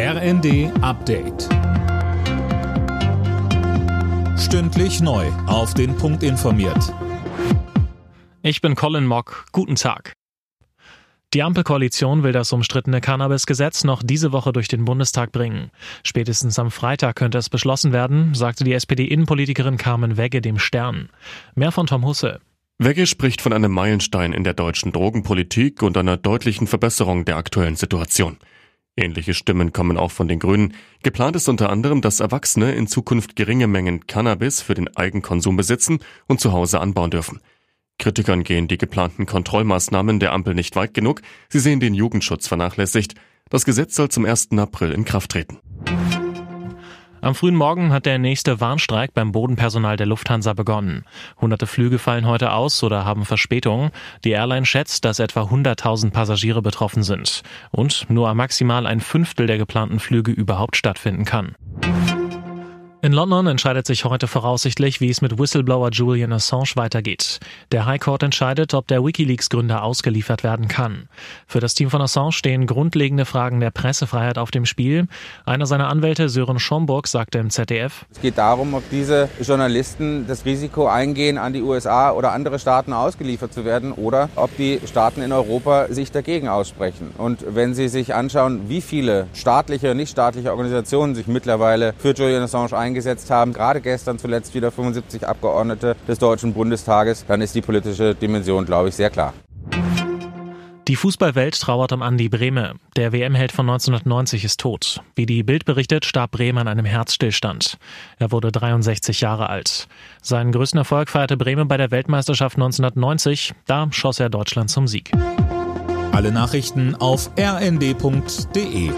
RND Update. Stündlich neu. Auf den Punkt informiert. Ich bin Colin Mock. Guten Tag. Die Ampelkoalition will das umstrittene Cannabis-Gesetz noch diese Woche durch den Bundestag bringen. Spätestens am Freitag könnte es beschlossen werden, sagte die SPD-Innenpolitikerin Carmen Wegge dem Stern. Mehr von Tom Husse. Wegge spricht von einem Meilenstein in der deutschen Drogenpolitik und einer deutlichen Verbesserung der aktuellen Situation. Ähnliche Stimmen kommen auch von den Grünen. Geplant ist unter anderem, dass Erwachsene in Zukunft geringe Mengen Cannabis für den Eigenkonsum besitzen und zu Hause anbauen dürfen. Kritikern gehen die geplanten Kontrollmaßnahmen der Ampel nicht weit genug. Sie sehen den Jugendschutz vernachlässigt. Das Gesetz soll zum 1. April in Kraft treten. Am frühen Morgen hat der nächste Warnstreik beim Bodenpersonal der Lufthansa begonnen. Hunderte Flüge fallen heute aus oder haben Verspätungen. Die Airline schätzt, dass etwa 100.000 Passagiere betroffen sind und nur maximal ein Fünftel der geplanten Flüge überhaupt stattfinden kann. In London entscheidet sich heute voraussichtlich, wie es mit Whistleblower Julian Assange weitergeht. Der High Court entscheidet, ob der Wikileaks-Gründer ausgeliefert werden kann. Für das Team von Assange stehen grundlegende Fragen der Pressefreiheit auf dem Spiel. Einer seiner Anwälte, Sören Schomburg, sagte im ZDF, Es geht darum, ob diese Journalisten das Risiko eingehen, an die USA oder andere Staaten ausgeliefert zu werden oder ob die Staaten in Europa sich dagegen aussprechen. Und wenn Sie sich anschauen, wie viele staatliche und nichtstaatliche Organisationen sich mittlerweile für Julian Assange eingesetzt haben, gerade gestern zuletzt wieder 75 Abgeordnete des Deutschen Bundestages, dann ist die politische Dimension, glaube ich, sehr klar. Die Fußballwelt trauert um Andi Brehme. Der WM-Held von 1990 ist tot. Wie die Bild berichtet, starb Brehme an einem Herzstillstand. Er wurde 63 Jahre alt. Seinen größten Erfolg feierte Brehme bei der Weltmeisterschaft 1990. Da schoss er Deutschland zum Sieg. Alle Nachrichten auf rnd.de